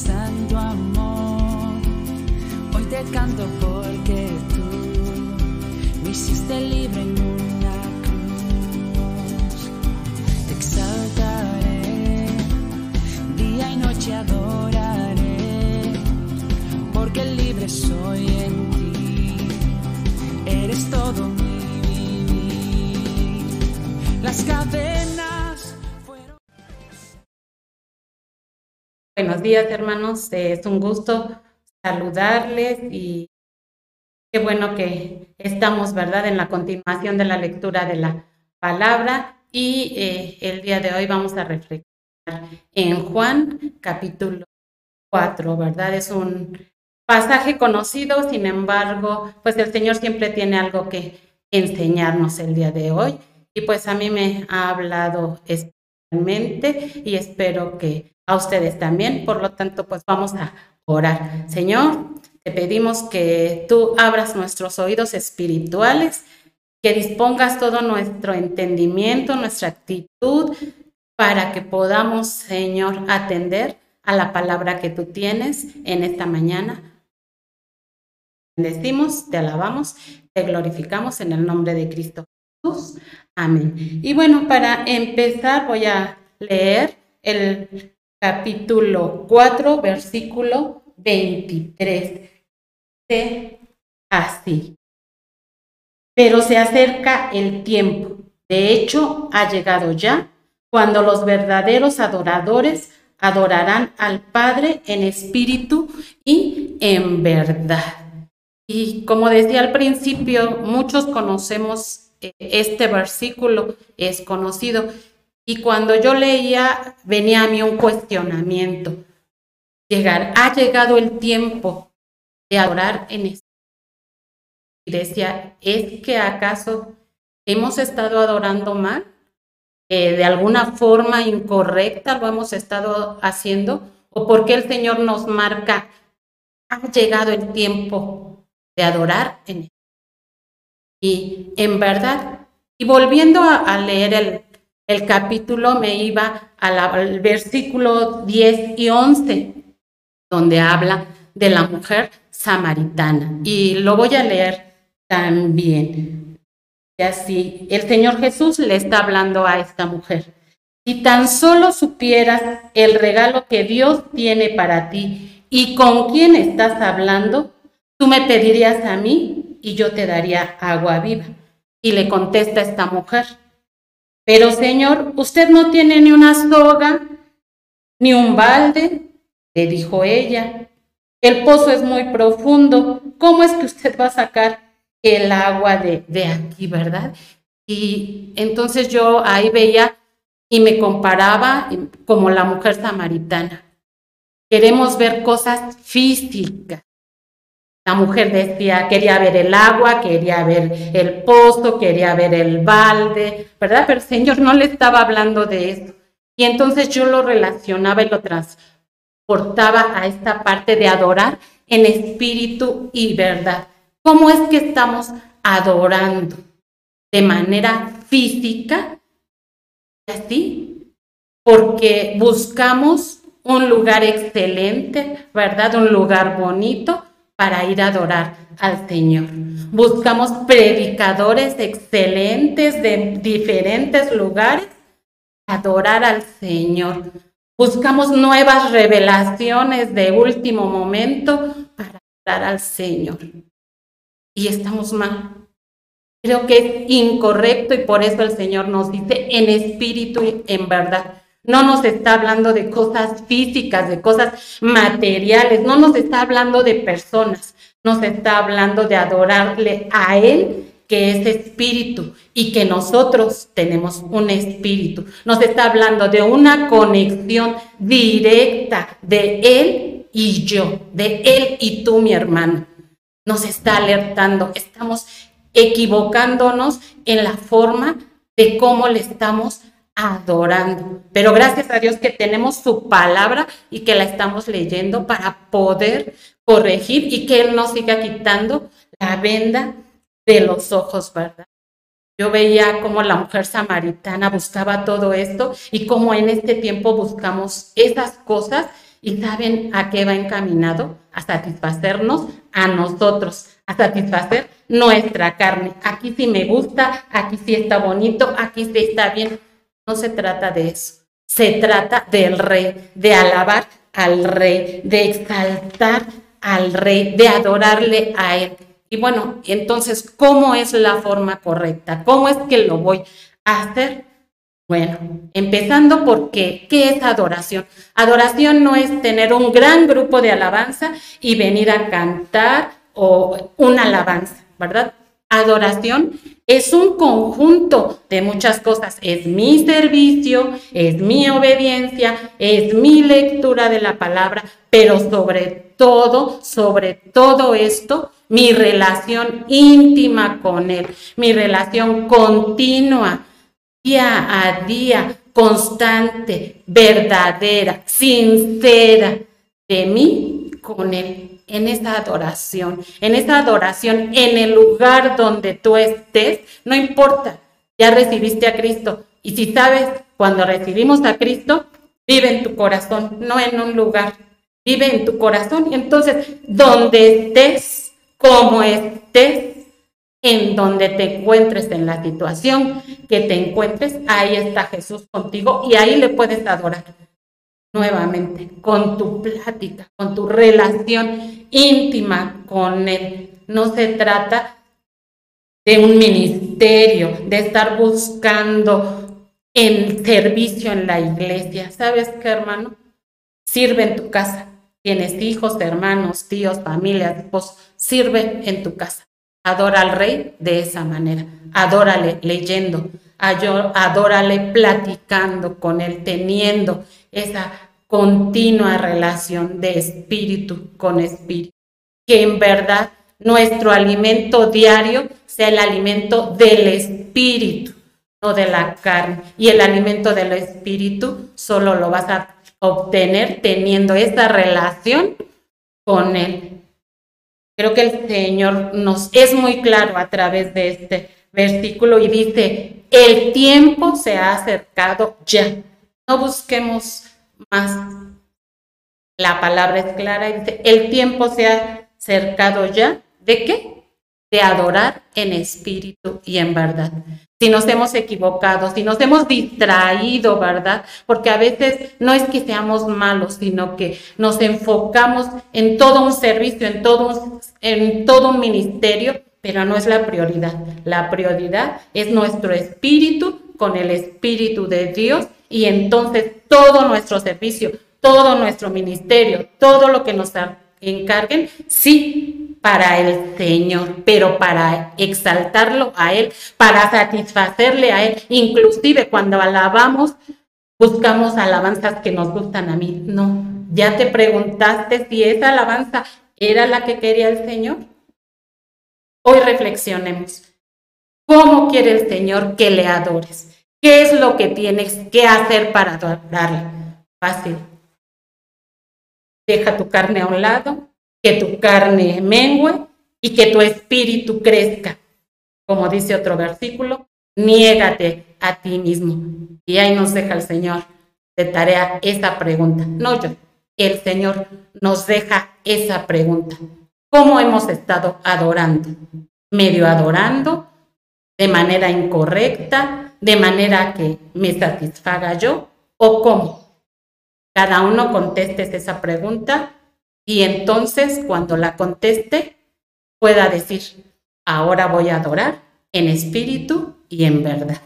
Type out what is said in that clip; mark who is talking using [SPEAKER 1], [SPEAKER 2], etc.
[SPEAKER 1] en tu amor. Hoy te canto porque tú me hiciste libre en una cruz. Te exaltaré, día y noche adoraré,
[SPEAKER 2] Buenos días, hermanos. Es un gusto saludarles y qué bueno que estamos, ¿verdad?, en la continuación de la lectura de la palabra. Y eh, el día de hoy vamos a reflexionar en Juan capítulo 4, ¿verdad? Es un pasaje conocido, sin embargo, pues el Señor siempre tiene algo que enseñarnos el día de hoy. Y pues a mí me ha hablado y espero que a ustedes también. Por lo tanto, pues vamos a orar. Señor, te pedimos que tú abras nuestros oídos espirituales, que dispongas todo nuestro entendimiento, nuestra actitud, para que podamos, Señor, atender a la palabra que tú tienes en esta mañana. Bendecimos, te alabamos, te glorificamos en el nombre de Cristo Jesús. Amén. Y bueno, para empezar voy a leer el capítulo 4, versículo 23. Dice así. Pero se acerca el tiempo. De hecho, ha llegado ya cuando los verdaderos adoradores adorarán al Padre en espíritu y en verdad. Y como decía al principio, muchos conocemos este versículo, es conocido. Y cuando yo leía, venía a mí un cuestionamiento. Llegar, ha llegado el tiempo de adorar en espíritu. Y decía, ¿es que acaso hemos estado adorando mal? Eh, ¿De alguna forma incorrecta lo hemos estado haciendo? ¿O porque el Señor nos marca, ha llegado el tiempo de adorar en? Y en verdad, y volviendo a, leer el, capítulo, me iba al versículo 10 y 11, donde habla de la mujer samaritana. Y lo voy a leer también. Y así, el Señor Jesús le está hablando a esta mujer. Si tan solo supieras el regalo que Dios tiene para ti y con quién estás hablando, tú me pedirías a mí y yo te daría agua viva. Y le contesta esta mujer, pero Señor, usted no tiene ni una soga, ni un balde, le dijo ella. El pozo es muy profundo. ¿Cómo es que usted va a sacar el agua de, de aquí, verdad? Y entonces yo ahí veía y me comparaba como la mujer samaritana. Queremos ver cosas físicas. La mujer decía, quería ver el agua, quería ver el pozo, quería ver el balde, ¿verdad? Pero el Señor no le estaba hablando de eso. Y entonces yo lo relacionaba y lo transportaba a esta parte de adorar en espíritu y verdad. ¿Cómo es que estamos adorando? ¿De manera física? ¿Así? Porque buscamos un lugar excelente, ¿verdad? Un lugar bonito para ir a adorar al Señor. Buscamos predicadores excelentes de diferentes lugares adorar al Señor. Buscamos nuevas revelaciones de último momento para adorar al Señor. Y estamos mal. Creo que es incorrecto y por eso el Señor nos dice en espíritu y en verdad. No nos está hablando de cosas físicas, de cosas materiales, no nos está hablando de personas, nos está hablando de adorarle a Él, que es espíritu, y que nosotros tenemos un espíritu. Nos está hablando de una conexión directa de Él y yo, de Él y tú, mi hermano. Nos está alertando, estamos equivocándonos en la forma de cómo le estamos adorando. Pero gracias a Dios que tenemos su palabra y que la estamos leyendo para poder corregir y que Él nos siga quitando la venda de los ojos, ¿verdad? Yo veía cómo la mujer samaritana buscaba todo esto y cómo en este tiempo buscamos esas cosas ¿Y saben a qué va encaminado? A satisfacernos a nosotros, a satisfacer nuestra carne. Aquí sí me gusta, aquí sí está bonito, aquí sí está bien. No se trata de eso. Se trata del rey, de alabar al rey, de exaltar al rey, de adorarle a él. Y bueno, entonces, ¿cómo es la forma correcta? ¿Cómo es que lo voy a hacer? Bueno, empezando porque, ¿qué es adoración? Adoración no es tener un gran grupo de alabanza y venir a cantar o una alabanza, ¿verdad? Adoración es un conjunto de muchas cosas. Es mi servicio, es mi obediencia, es mi lectura de la palabra, pero sobre todo, sobre todo esto, mi relación íntima con Él, mi relación continua, día a día, constante, verdadera, sincera de mí con Él en esa adoración, en esa adoración, en el lugar donde tú estés, no importa, ya recibiste a Cristo. Y si sabes, cuando recibimos a Cristo, vive en tu corazón, no en un lugar, vive en tu corazón. Y entonces, donde estés, como estés, en donde te encuentres en la situación que te encuentres, ahí está Jesús contigo y ahí le puedes adorar nuevamente, con tu plática, con tu relación íntima con Él. No se trata de un ministerio, de estar buscando el servicio en la iglesia. ¿Sabes qué, hermano? Sirve en tu casa. Tienes hijos, hermanos, tíos, familias, pues sirve en tu casa. Adora al rey de esa manera. Adórale leyendo. Adórale platicando con él, teniendo esa continua relación de espíritu con espíritu. Que en verdad nuestro alimento diario sea el alimento del espíritu, no de la carne. Y el alimento del espíritu solo lo vas a obtener teniendo esta relación con él. Creo que el Señor nos es muy claro a través de este versículo y dice, el tiempo se ha acercado ya. No busquemos más. La palabra es clara el tiempo se ha acercado ya. ¿De qué? De adorar en espíritu y en verdad. Si nos hemos equivocado, si nos hemos distraído, ¿verdad? Porque a veces no es que seamos malos, sino que nos enfocamos en todo un servicio, en todo un, en todo un ministerio, pero no es la prioridad. La prioridad es nuestro espíritu con el espíritu de Dios y entonces todo nuestro servicio, todo nuestro ministerio, todo lo que nos encarguen, sí, para el Señor, pero para exaltarlo a Él, para satisfacerle a Él. Inclusive cuando alabamos, buscamos alabanzas que nos gustan a mí. No, ya te preguntaste si esa alabanza era la que quería el Señor. Hoy reflexionemos. ¿Cómo quiere el Señor que le adores? ¿Qué es lo que tienes que hacer para adorarle? Fácil. Deja tu carne a un lado, que tu carne mengue y que tu espíritu crezca. Como dice otro versículo, niégate a ti mismo. Y ahí nos deja el Señor de tarea esa pregunta. No yo, el Señor nos deja esa pregunta. ¿Cómo hemos estado adorando? ¿Medio adorando? ¿De manera incorrecta? De manera que me satisfaga yo o cómo. Cada uno conteste esa pregunta y entonces cuando la conteste pueda decir, ahora voy a adorar en espíritu y en verdad.